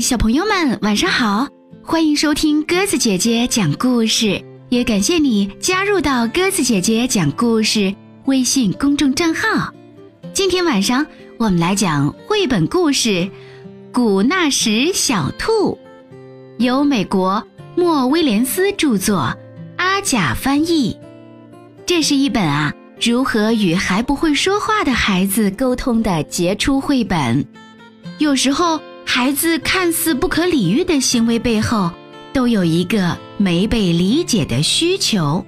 小朋友们，晚上好！欢迎收听鸽子姐姐讲故事，也感谢你加入到鸽子姐姐讲故事微信公众账号。今天晚上我们来讲绘本故事《古纳什小兔》，由美国莫威廉斯著作，阿甲翻译。这是一本啊，如何与还不会说话的孩子沟通的杰出绘本。有时候。孩子看似不可理喻的行为背后，都有一个没被理解的需求。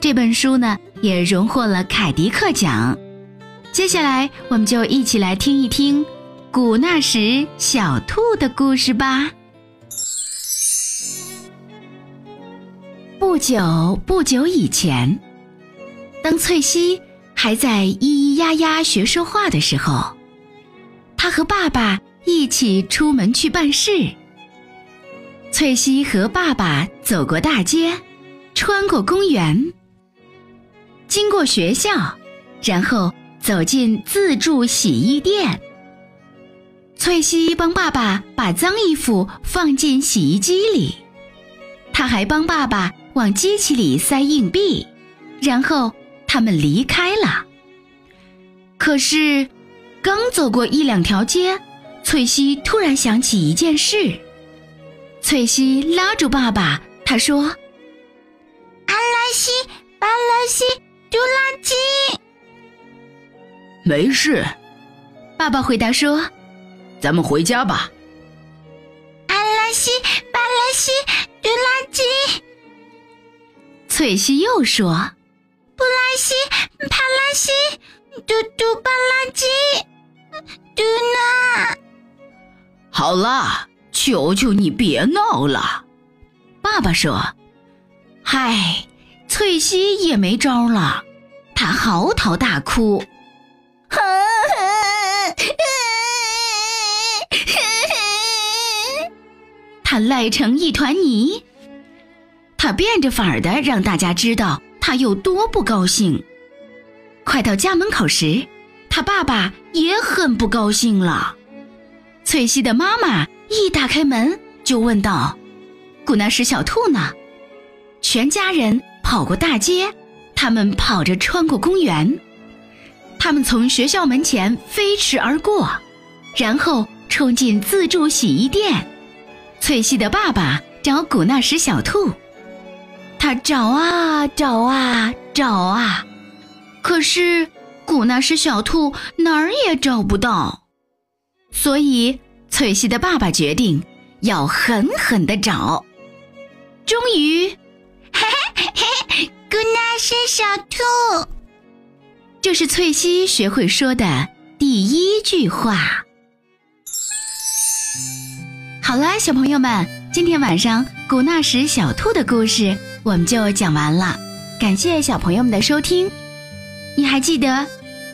这本书呢，也荣获了凯迪克奖。接下来，我们就一起来听一听古纳什小兔的故事吧。不久不久以前，当翠西还在咿咿呀呀学说话的时候，他和爸爸。一起出门去办事。翠西和爸爸走过大街，穿过公园，经过学校，然后走进自助洗衣店。翠西帮爸爸把脏衣服放进洗衣机里，他还帮爸爸往机器里塞硬币，然后他们离开了。可是，刚走过一两条街。翠西突然想起一件事，翠西拉住爸爸，他说：“阿拉西，巴拉西，丢垃圾。”没事，爸爸回答说：“咱们回家吧。”阿拉西，巴拉西，丢垃圾。翠西又说：“布拉西，帕拉西，嘟嘟巴拉圾，好了，求求你别闹了，爸爸说：“嗨，翠西也没招了，她嚎啕大哭，她赖成一团泥，她变着法儿的让大家知道她有多不高兴。快到家门口时，她爸爸也很不高兴了。”翠西的妈妈一打开门就问道：“古纳什小兔呢？”全家人跑过大街，他们跑着穿过公园，他们从学校门前飞驰而过，然后冲进自助洗衣店。翠西的爸爸找古纳什小兔，他找啊找啊找啊，可是古纳什小兔哪儿也找不到。所以，翠西的爸爸决定要狠狠的找。终于，嘿嘿嘿，古纳什小兔，这是翠西学会说的第一句话。好了，小朋友们，今天晚上古纳什小兔的故事我们就讲完了。感谢小朋友们的收听。你还记得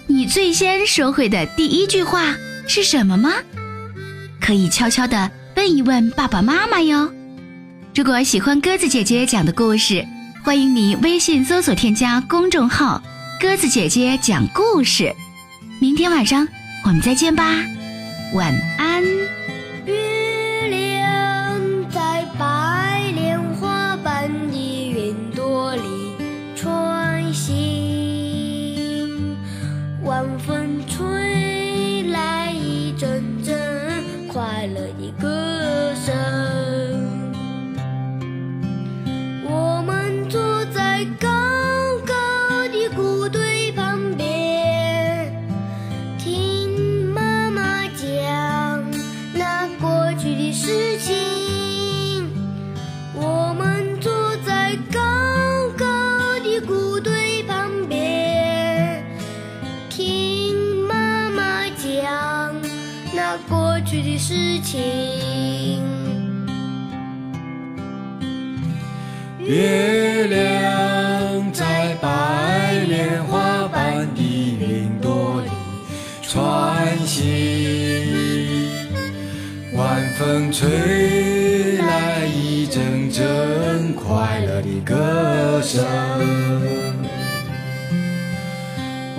你最先说会的第一句话？是什么吗？可以悄悄地问一问爸爸妈妈哟。如果喜欢鸽子姐姐讲的故事，欢迎你微信搜索添加公众号“鸽子姐姐讲故事”。明天晚上我们再见吧，晚安。爱了一个的事情。月亮在白莲花般的云朵里穿行，晚风吹来一阵阵快乐的歌声。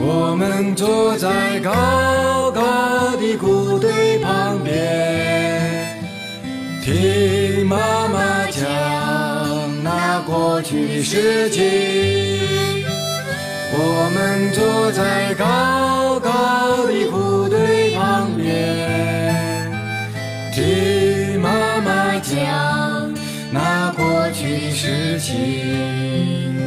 我们坐在高堆旁边，听妈妈讲那过去的事情。我们坐在高高的谷堆旁边，听妈妈讲那过去的事情。